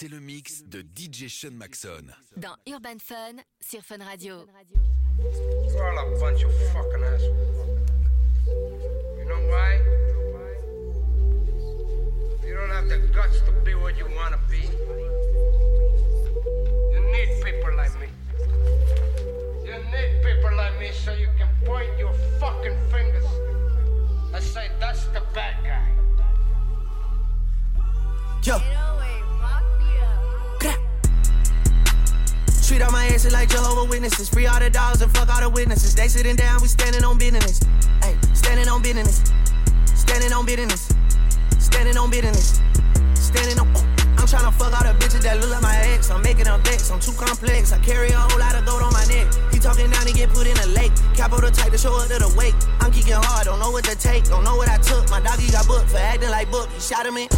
c'est le mix de DJ Sean Maxon. Dans Urban Fun sur Fun Radio. You're all a bunch of fucking assholes. You know why? You don't have the guts to be what you want to be. You need people like me. You need people like me so you can point your fucking fingers and say, that's the bad guy. Yo. Treat all my asses like Jehovah Witnesses. Free all the dogs and fuck all the witnesses. They sitting down, we standing on business. Hey, standing on business. Standing on business. Standing on business. Standing on. I'm trying to fuck all the bitches that look like my ex. I'm making them vex. I'm too complex. I carry a whole lot of gold on my neck. He talking down, he get put in a lake. Capo the type to show up to the wake. I'm kicking hard, don't know what to take, don't know what I took. My doggy got booked for acting like book. He shot him in.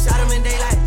Shot him in daylight.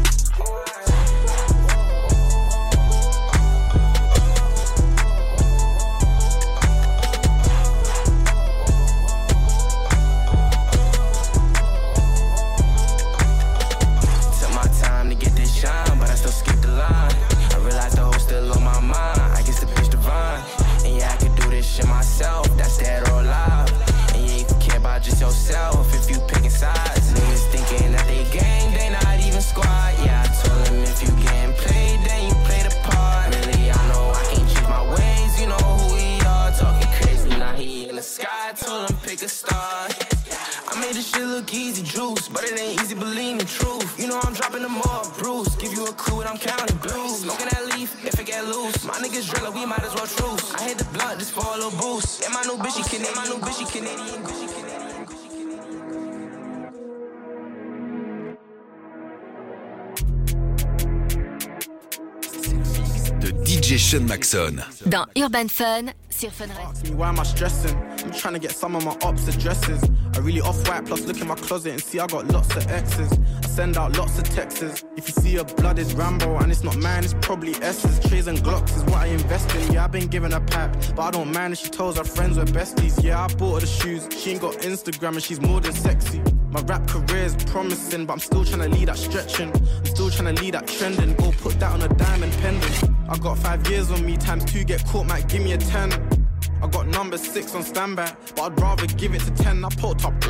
I'm counting blues. Smoking that leaf, if it get loose. My niggas driller, we might as well truce. I hit the blunt just for a little boost. And my new bitch, she Canadian, my new bitch, she Canadian. bitch, she Canadian, bitch, she Canadian. De DJ Sean Maxon. Dans Urban Fun sur Fun. Ask me why am I stressing? I'm trying to get some of my ops addresses. I really off white, plus look in my closet and see I got lots of X's. I send out lots of texts. If you see a blood is Rambo and it's not mine, it's probably S's. Trays and Glocks is what I invest in. Yeah, I've been given a pack, but I don't mind if she tells her friends we're besties. Yeah, I bought her the shoes. She ain't got Instagram and she's more than sexy. My rap career is promising, but I'm still trying to lead that stretching. I'm still trying to lead that trending. Go put that on a diamond pendant. I got five years on me, times two get caught, might give me a ten. I got number six on standby, but I'd rather give it to ten. I put up.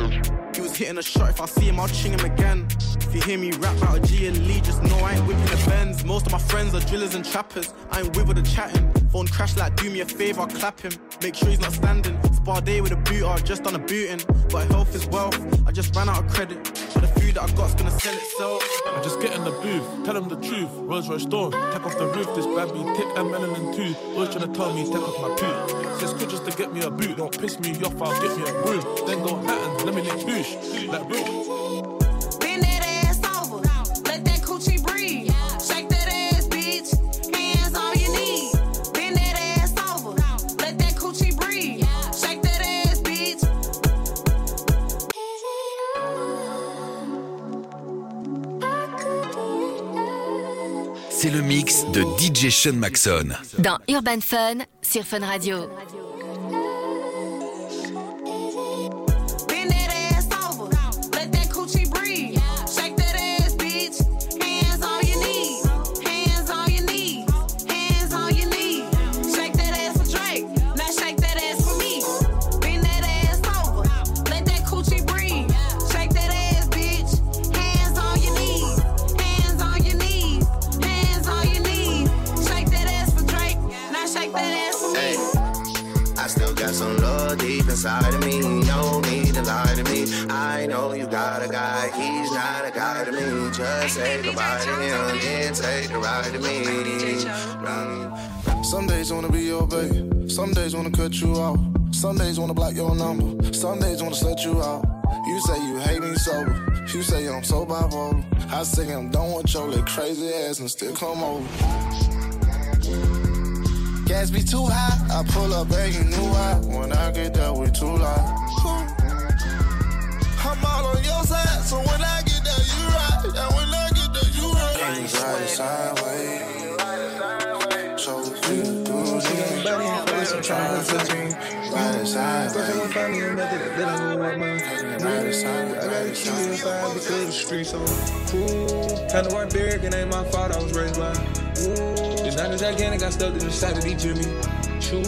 He was hitting a shot. If I see him, I'll ching him again. If you hear me rap out of G and Lee, just know I ain't whipping the Benz. Most of my friends are drillers and trappers. I ain't with the chatting. Phone crash like, do me a favor, clap him. Make sure he's not standing. Spar day with a boot, just done a booting. But health is wealth. I just ran out of credit. But the food that I got's gonna sell itself. I just get in the booth, tell them the truth. Rolls Royce Dawn, take off the roof. This bad me, take a melanin too. Always trying to tell me, take off my boot. Says good just to get me a boot. Don't piss me off, I'll get me a broom. Then go Hatton, let me lick boosh. Like boosh. C'est le mix de DJ Sean Maxon. Dans Urban Fun sur Fun Radio. Just say goodbye to then take a ride to me. Some days wanna be your babe. Some days wanna cut you off. Some days wanna block your number. Some days wanna slut you out. You say you hate me sober. You say I'm so bipolar. I say I'm done with your little crazy ass and still come over. Gas be too high. I pull up begging new why. When I get there, we too loud. I'm all on your side, so Sideways. side to side. I gotta keep me inside because the streets on. Ooh, kinda work big, it ain't my fault, I was raised by. Ooh, it's not a gigantic, I stuck to the side of these Jimmy. Choo.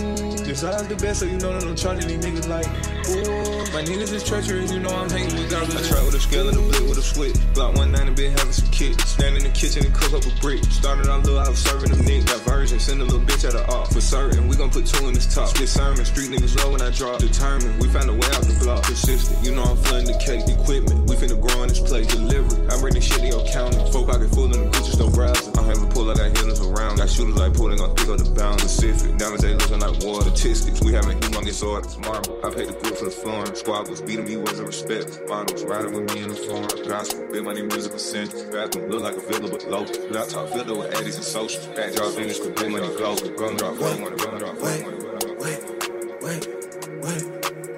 This is the best, so you know that I'm charging these niggas like, ooh, my niggas is treacherous, you know I'm hanging with guys. I try with a scale and a blade with a switch. Block 190, been having some kicks. Stand in the kitchen and cook up a brick. Started out little, I was serving them niggas. Got version, send a little bitch at the off. For certain, gon' put two in this top. Split sermon, street niggas low when I drop. Determined, we found a way out the block. Persistent, you know I'm flooding the cake. Equipment, we finna grow in this place. Delivery, I bring this shit to your county. Four pocket full in the Gucci store browsing. I'm having to pull, I got healers around. Got shooters like pulling, gon' pick up the bound. Pacific, diamonds they looking like water statistics. We having humongous orders, marble. I paid the group for the flooring. Squabbles, beating me was a respect. Models riding with me in the foreign. Gospel, big money musical centers. Bathroom look like a villa but low. Laptop filter with eddies and socials. Back draw finish with big money glow. Gun drop, gun money, gun drop, gun. Wait, wait, wait,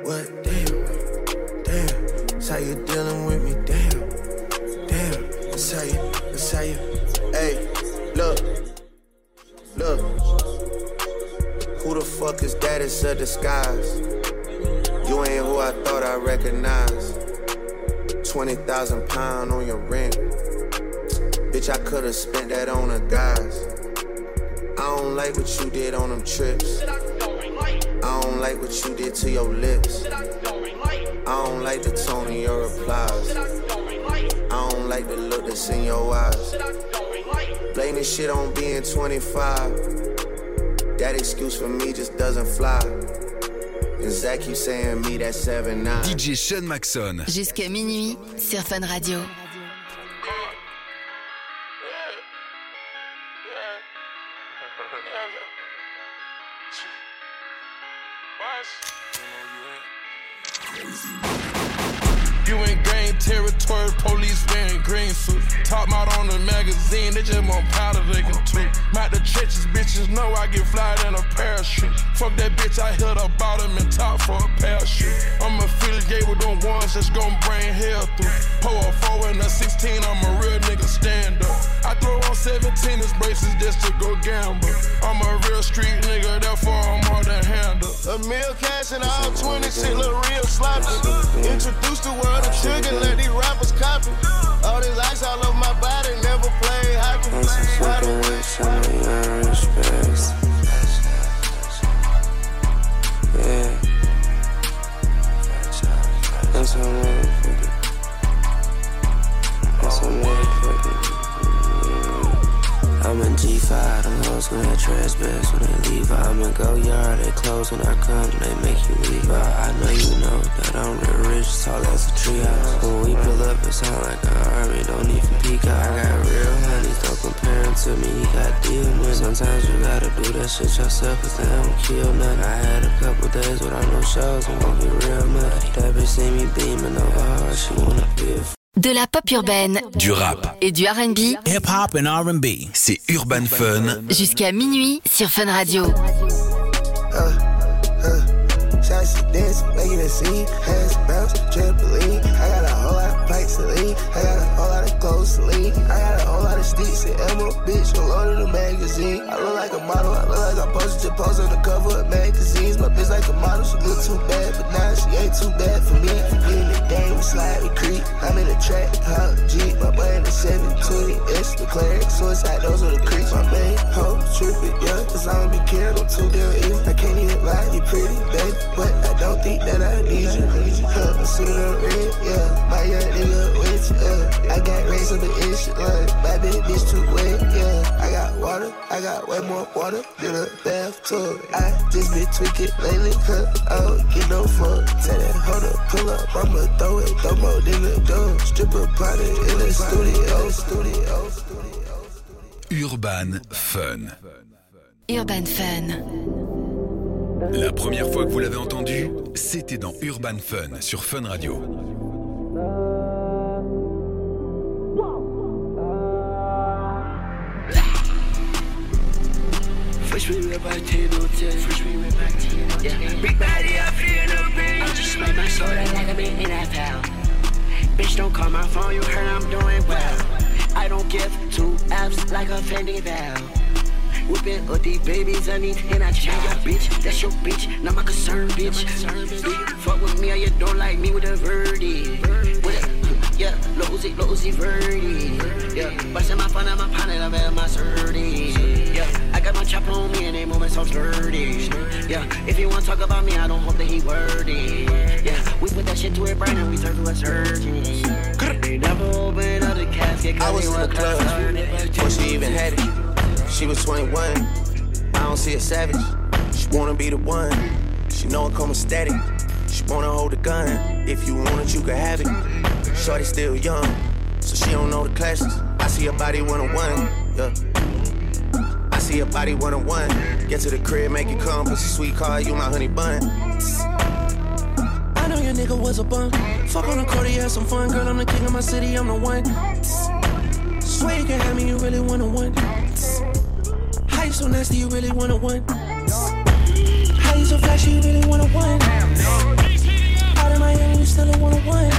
what? Damn, damn. That's how you dealing with me, damn, damn. That's how you, that's how you. Hey, look, look. Who the fuck is that? It's a disguise. You ain't who I thought I recognized. 20,000 pound on your rent. Bitch, I could've spent that on a guys. I don't like what you did on them trips. I don't like what you did to your lips. I don't like the tone of your replies. I don't like the look that's in your eyes. Blame this shit on being 25. That excuse for me just doesn't fly. And Zach keep saying me that 7 9. DJ Sean Macson. Jusqu'à minuit sur Fun Radio. You in gang territory, police wearing green suits. Top out on the magazine, they just want powder they can tweet. Out the trenches, bitches know I get fly in a Fuck that bitch, I hit her bottom and top for a parachute. I'm affiliated with them ones that's gon' bring hell through. Pull a 4 and a 16, I'm a real nigga stand up. I throw on 17 as braces just to go gamble. I'm a real street nigga, therefore I'm more than handle. A meal cash and all 20 shit look real sloppy. Introduce the world of sugar, let these rappers copy. All this ice all over my body, never play hockey. I'm so fucking with some of your respects. Yeah. I'm so motherfucking. I'm motherfucking. Mm-hmm. I'm a G5, them hoes gon' have trash bags when they leave. I'ma go yard, they close when I come, they make you leave. I know you know that I'm real rich, tall as a treehouse. When we pull up, it sound like an army, don't even peek out. To me, he got deal money. Sometimes you gotta do that shit yourself, cause they don't kill nothing. I had a couple days without no shows, and won't be real muddy. That bitch see me beaming over her, she wanna be a De la pop urbaine, Du rap. et du RB, Hip hop and R&B. C'est Urban Fun. jusqu'à minuit sur Fun Radio. Uh, uh, sassy dance, making a scene, hands bounce, trampoline. I got a whole lot of plates to lean. I got a whole lot to lean. I got a whole lot of sticks and ammo, bitch, a load of the magazine. I look like a model, I look like I posted to post on the cover of magazines. My bitch like a model, she look too bad, but now she ain't too bad for me. We in the game, we slide, we creep. I'm in the track, hot Jeep, my boy in the 720, S, the Clarence, suicide, those are the creeps. My main hoe, trippin', yeah, cause I don't be caring, I'm too damn evil. I can't even lie, you pretty, baby, but I don't think that I need you. Need Huh, I'm suited up red, yeah, my young nigga yeah. I got raised on the issue, like, my big bitch too wet, yeah. I got water, I got way more water than a bathtub. I just been tweaking lately, huh, I don't get no fuck. Tell that hold up, pull up, I'ma throw it, throw more than the door. Stripper party in the studio, studio, studio. Urban Fun. Urban Fun. La première fois que vous l'avez entendu, c'était dans Urban Fun sur Fun Radio. Wish we went back to no ten. Wish we were back to no yeah. Big body, I feel no pain. I just made my soda like a big NFL. Bitch, don't call my phone, you heard I'm doing well. I don't give two F's like a Fendi valve. Whooping up these babies, I need and I change your bitch. That's your bitch, not my concern, bitch. bitch. Fuck with me or you don't like me with a verdict. With a, yeah, low Uzi, low verdict. Yeah, busting my phone out my pocket, I'm at my 30 got my chopper on me and they moving so sturdy. Yeah, if you wanna talk about me, I don't hope that he wordy. Yeah, we put that shit to a brain and we turn to a surgeon. They never open up the casket I was in the club before she even had it. She was 21. I don't see a savage. She wanna be the one. She know it come static. She wanna hold the gun. If you want it, you can have it. Shorty still young, so she don't know the classes. I see her body one on one. Yeah. See her body one on one. Get to the crib, make it come. Pussy sweet car, you my honey bun. I know your nigga was a bum. Fuck on the you had some fun. Girl, I'm the king of my city, I'm the one. Swear you can have me, you really wanna one. How you so nasty, you really wanna one. How you so flashy, you really wanna one. Out of Miami, you still don't wanna one.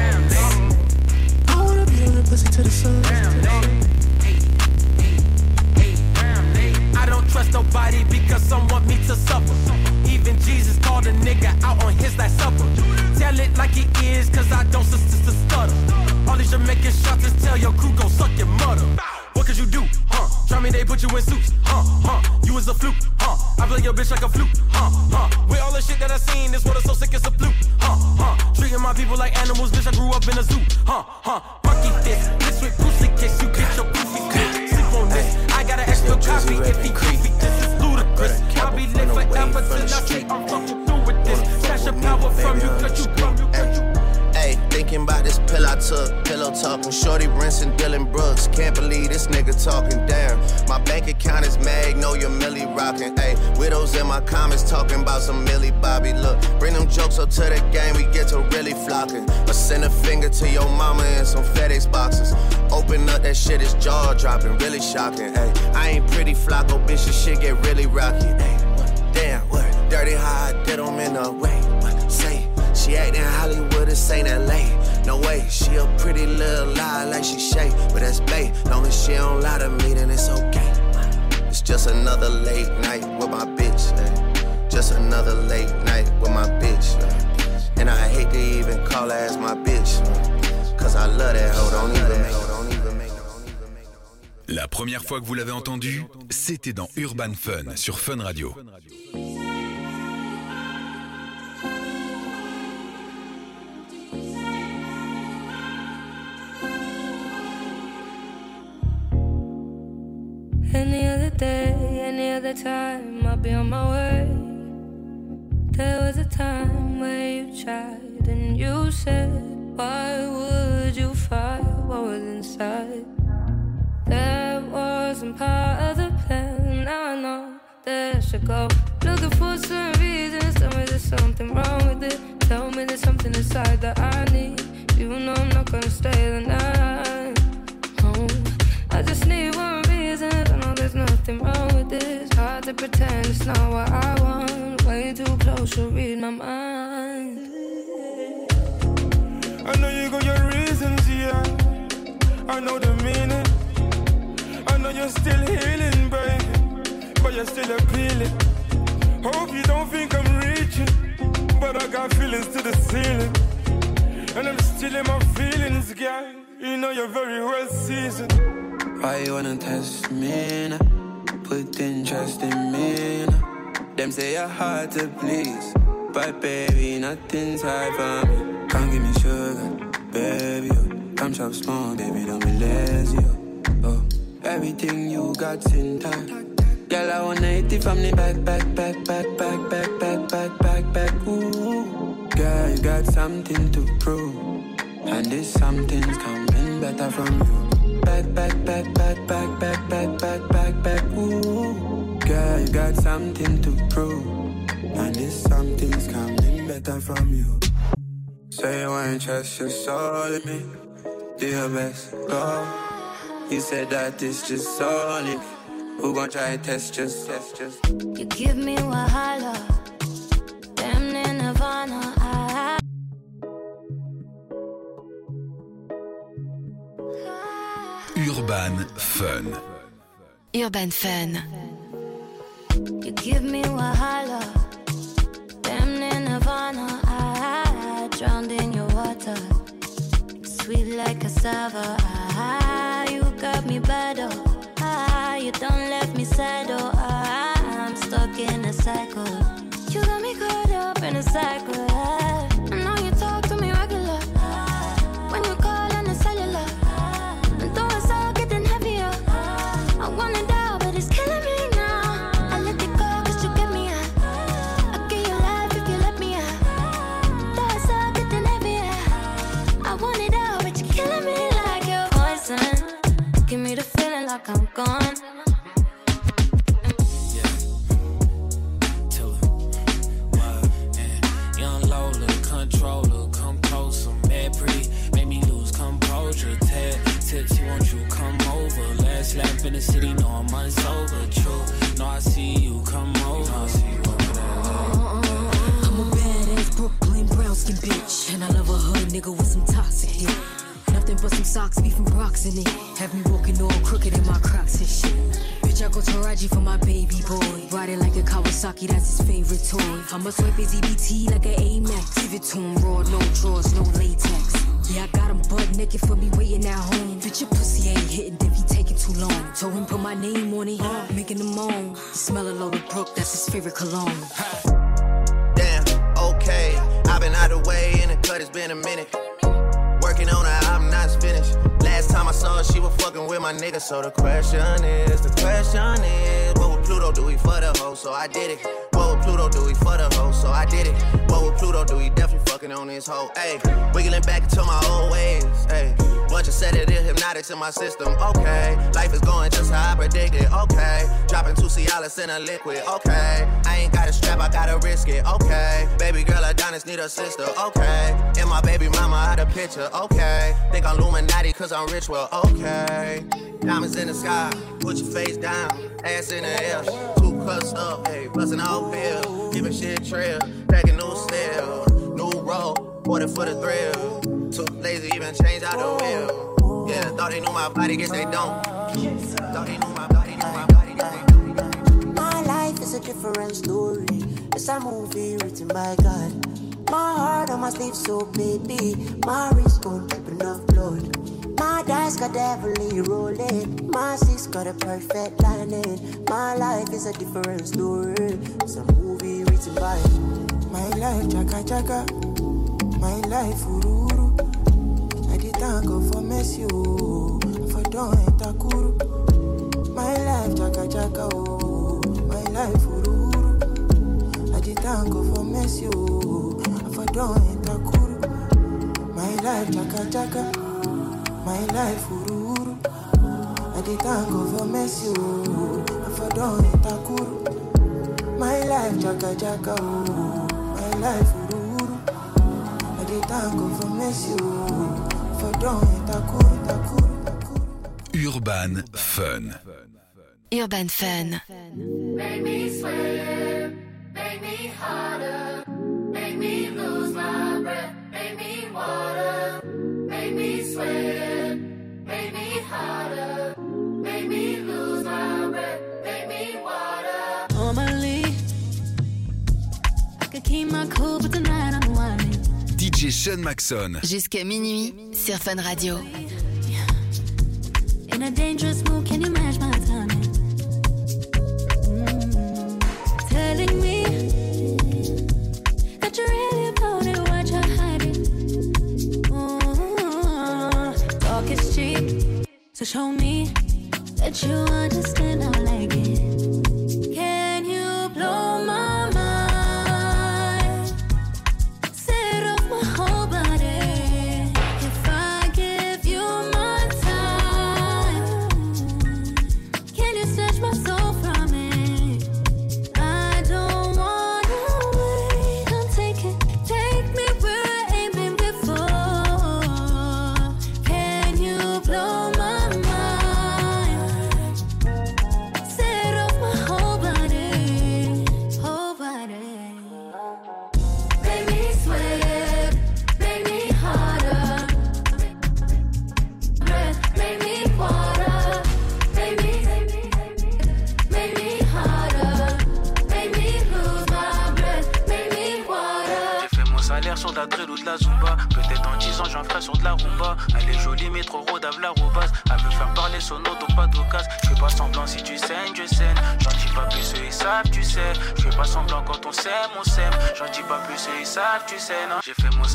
I wanna be on the pussy to the sun. Trust nobody because some want me to suffer. Even Jesus called a nigga out on his last supper. Tell it like it is, cause I don't sus- stutter. All these Jamaican shots is tell your crew go suck your mother. What could you do, huh? Try me, they put you in suits, huh? Huh? You was a fluke, huh? I play your bitch like a flute, huh? Huh? With all the shit that I seen, this water so sick it's a fluke, huh? Huh? Treating my people like animals, bitch, I grew up in a zoo, huh? Huh? Monkey fist, this with pussy kiss, you get your poofy. Sleep on this, got an extra copy if he creepy. This is ludicrous. I'll be lit forever till I say I'm fucking through with this. Cash a power from you, cause you thinking about this pill I took, pillow talking. Shorty rinsing Dillon Brooks. Can't believe this nigga talking down. My bank account is Magnolia Millie rocking. Ayy, widows in my comments talking about some Millie Bobby. Look, bring them jokes up to the game, we get to really flocking. Or send a finger to your mama in some FedEx boxes. Open up that shit, is jaw dropping, really shocking. Ayy, I ain't Pretty Flacko, bitch, this shit get really rocky. Ayy? Damn, what? Dirty how I did 'em in a way. She actin' Hollywood, this ain't LA. No way, she a pretty little lie like she Shay, but that's bae. Long as she don't lie to me, then it's okay. It's just another late night with my bitch. eh? Just another late night with my bitch. eh? And I hate to even call her as my bitch. eh? Cause I love that hoe, don't even make La première fois que vous l'avez entendu, c'était dans Urban Fun sur Fun Radio. Other time, I'll be on my way. There was a time where you tried and you said, Why would you fight what was inside? That wasn't part of the plan. Now I know that should go. Looking for some reasons. Tell me there's something wrong with it. Tell me there's something inside that I need. You know I'm not gonna stay the night. I just need one nothing wrong with this. Hard to pretend it's not what I want. Way too close to read my mind. I know you got your reasons, yeah. I know the meaning. I know you're still healing, baby. But you're still appealing. Hope you don't think I'm reaching. But I got feelings to the ceiling. And I'm still in my feelings, girl. You know you're very well seasoned. Why you wanna test me now? Put trust in me now. Them say you're hard to please. But baby, nothing's hard for me. Come give me sugar, baby. oh. Come chop small, baby, don't be lazy. Oh, oh. everything you got's in time. Girl, I wanna hit it from the back, back, back, back, back, back, back, back, back, back. Ooh, girl, you got something to prove, and this something's coming better from you. Coming better from you. Say you ain't trust your soul in me. Do your best, go. You said that this just solid. Who gon' try to test just, test just? You give me Wahala. Damn near Nirvana. I Urban Fun. Urban Fun. You give me wahala. Damn drowned in your water. Sweet like cassava. Ah, you got me better. Ah, you don't let me settle. Ah, I'm stuck in a cycle. You got me caught up in a cycle. In me walking all crooked in my crocs and shit. Bitch, I go to Taraji for my baby boy. Ride it like a Kawasaki, that's his favorite toy. I'ma swipe his EBT like an Amex. Give it to him raw, no drawers, no latex. Yeah, I got him butt naked for me waiting at home. Bitch, your pussy ain't hitting if he taking too long. Told him put my name on it, making him moan. The smell of Lola Brooke, that's his favorite cologne. Damn, okay. I've been out of way in the cut, it's been a minute. Working on finished. I saw she was fucking with my nigga. So the question is, the question is, what would Pluto do? He for the hoe, so I did it. What would Pluto do? He for the hoe, so I did it. What would Pluto do? He definitely fucking on his hoe. Ayy, wiggling back into my old ways. Ayy, bunch of sedative hypnotics in my system. Okay, life is going just how I predicted. Okay, dropping two Cialis in a liquid. Okay, I ain't got a strap, I gotta risk it. Okay, baby girl, Adonis need a sister. Okay, and my baby mama out a picture. Okay, think I'm Illuminati cause I'm rich. Well, okay. Diamonds in the sky, put your face down, ass in the air. Two cuts up, hey, busting out bill. Giving shit trail, packing new style. New roll, bought it for the thrill. Too lazy, even change out the wheel. Yeah, thought they knew my body, guess they don't. Thought they knew my body, knew my body, guess they don't. My life is a different story. It's a movie written by God. My heart on my sleeve, so baby. My wrist won't drip enough blood. My dice got heavily rolling. My six got a perfect lining. My life is a different story. It's a movie written by My life, chaka chaka. My life, ururu. I did thank God for mercy, oh. For don't enter kuru. My life, chaka chaka, oh. My life, ururu. I did thank God for mercy, oh. For don't enter kuru. My life, chaka chaka. My life, ururu. I did thank God for mercy, oh. For don't enter kuru. My life, chaka chaka, oh. My life, ururu. I did thank God for mercy, oh. For don't enter kuru, enter kuru. Urban Fun. Urban Fun. Make me sweat, make me harder, make me lose my breath, make me water, make me sweat, make me harder, make me lose my breath, make me water. Normally, I could keep my cool, but tonight I'm whining. DJ Sean Maxon. Jusqu'à minuit sur Fun Radio. In a dangerous mood, can you match my timing? Mm. Telling me show me that you understand I like it.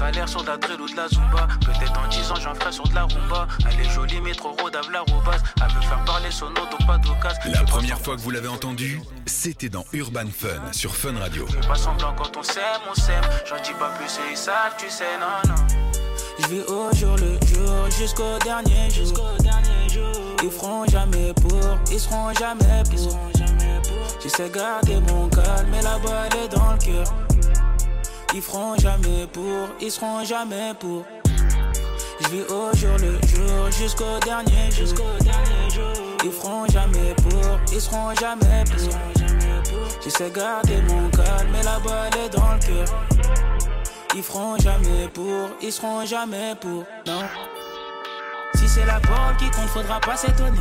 Salaire sur de la drill ou de la zumba. Peut-être en 10 ans, j'en ferai sur de la rumba. Elle est jolie, mais trop rodave la robasse. Elle veut faire parler son auto, pas d'occasion. La première fois que vous l'avez entendu, c'était dans Urban Fun sur Fun Radio. Je fais pas semblant quand on s'aime, on s'aime. J'en dis pas plus, eux ils savent, tu sais. Non, non. Je vis au jour le jour jusqu'au dernier jour. Ils feront jamais pour, ils seront jamais pour. J'essaie de garder mon calme, mais la balle est dans le cœur. Ils feront jamais pour, ils seront jamais pour. Je vis au jour le jour jusqu'au dernier jour. Ils feront jamais pour, ils seront jamais pour. J'essaie de garder mon calme, mais la balle est dans le cœur. Ils feront jamais pour, ils seront jamais pour, non. Si c'est la parole qui compte, faudra pas s'étonner.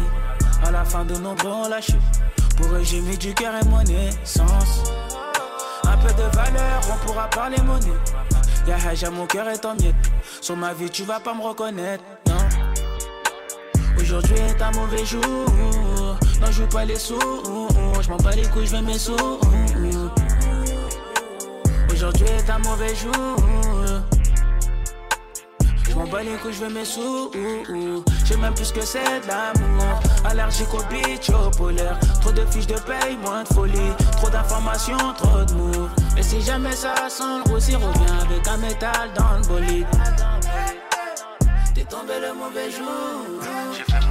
À la fin de nos bons lâchés, pour eux j'ai mis du cœur et mon essence. De valeur, on pourra parler monnaie. Y'a Haja, mon cœur est en miettes. Sur ma vie, tu vas pas me reconnaître, non. Aujourd'hui est un mauvais jour. Non, je joue pas les sous. Je m'en bats les couilles, je vais mes sous. Aujourd'hui est un mauvais jour. Je m'en bats je veux mes sous. J'ai même plus que c'est de l'amour. Allergique au bitch, au polaire. Trop de fiches de paye, moins de folie. Trop d'informations, trop de mots. Et si jamais ça sent le roussi, reviens avec un métal dans le bolide. T'es tombé le mauvais jour.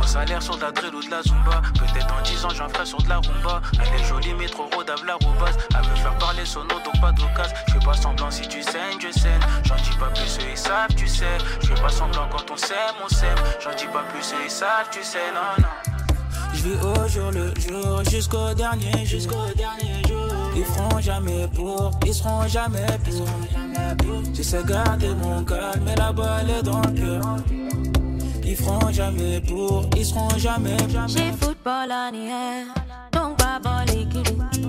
Mon salaire sur de la drill ou de la zumba. Peut-être en 10 ans, j'en ferai sur de la rumba. Elle est jolie, mais trop rodave la robasse. Elle veut faire parler son auto, pas d'occasion. Je fais pas semblant si tu saignes, je saigne. J'en dis pas plus, eux ils savent, tu sais. Je fais pas semblant quand on s'aime, on s'aime. J'en dis pas plus, eux ils savent, tu sais, non, non. Je vis au jour le jour jusqu'au dernier jour. Ils feront jamais pour, ils seront jamais pour. J'essaie de garder mon calme, mais la balle est dans le cœur. Ils feront jamais pour, ils seront jamais. J'ai football en hier, donc pas bon l'équipe.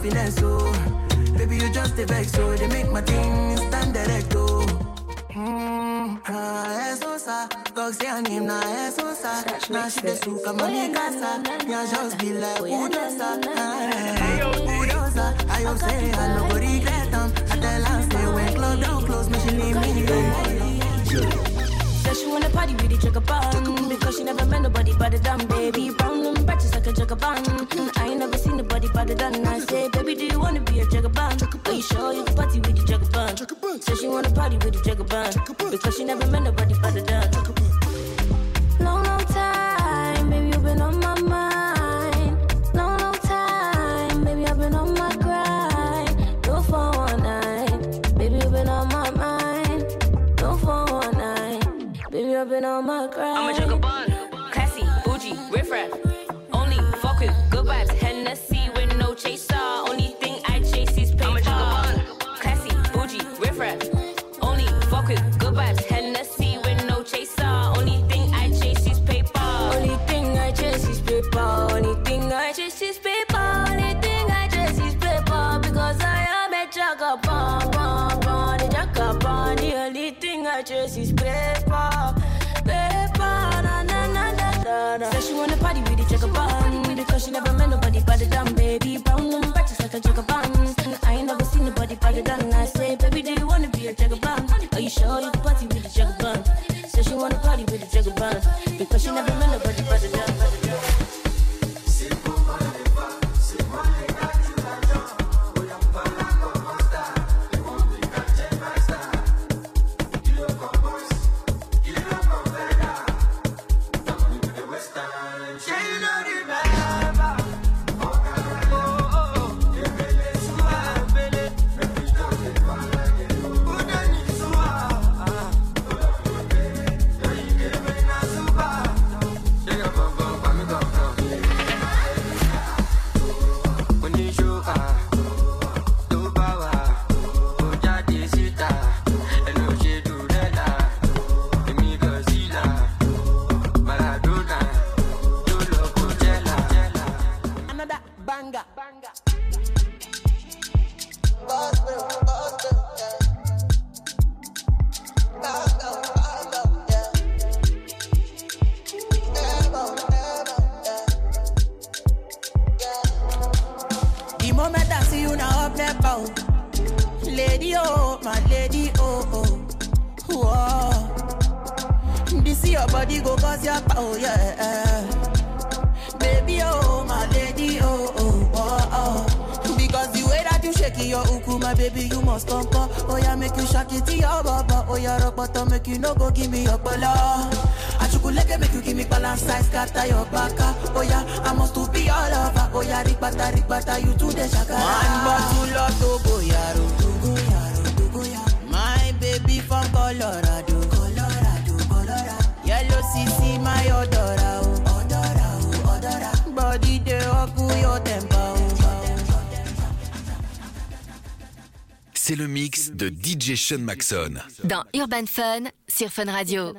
Finesse, oh. Baby, you just a vex, oh. They make my thing stand direct, oh. Mm. Na esosa, dog say her name na esosa. Now she dey suka money casa. Yeah, just be like Udosa. Hey, Udosa. I hope say I no go regret them. I tell her say when club down close, me she leave me alone. Said she wanna party with the jigger bun Because she never met nobody but the dumb baby Brown and batches like a jigger bun I ain't never seen nobody but the done I say, baby, do you wanna be a jigger? Are you sure you can party with the jigger bun? Said she wanna party with the jigger bun. Because she never met nobody but the done Long, long time, baby, you've been on my mind. Long, long time, baby, I've been on my grind. No 419, baby, you've been on my mind. No 419, baby, I've been on my grind I'm a jugger bun, classy, bougie, riff See you now up there, bow. Lady, oh, my lady, oh, oh. Whoa. This your body go cause your power, yeah. Baby, oh, my lady, oh, oh, oh, oh. Because the way that you shake your uku, my baby, you must come, come. Oh, yeah, make you shake it to your baba. Oh, yeah, rock bottom, make you no go give me your bala. Achukuleke, make you give me balance size, scatter your baka. Oh, yeah, I must to be all over. Oh, yeah, rikbata, rikbata, you to the shaka. One bottle of Togo, yaro. Togo, yaro, Togo, yaro. My baby from Colorado. Colorado, Colorado. Yellow CC, my odora, oh. Odora, oh, odora. Body, they up your temper, oh. C'est le mix de DJ Sean Maxon. Dans Urban Fun sur Fun Radio.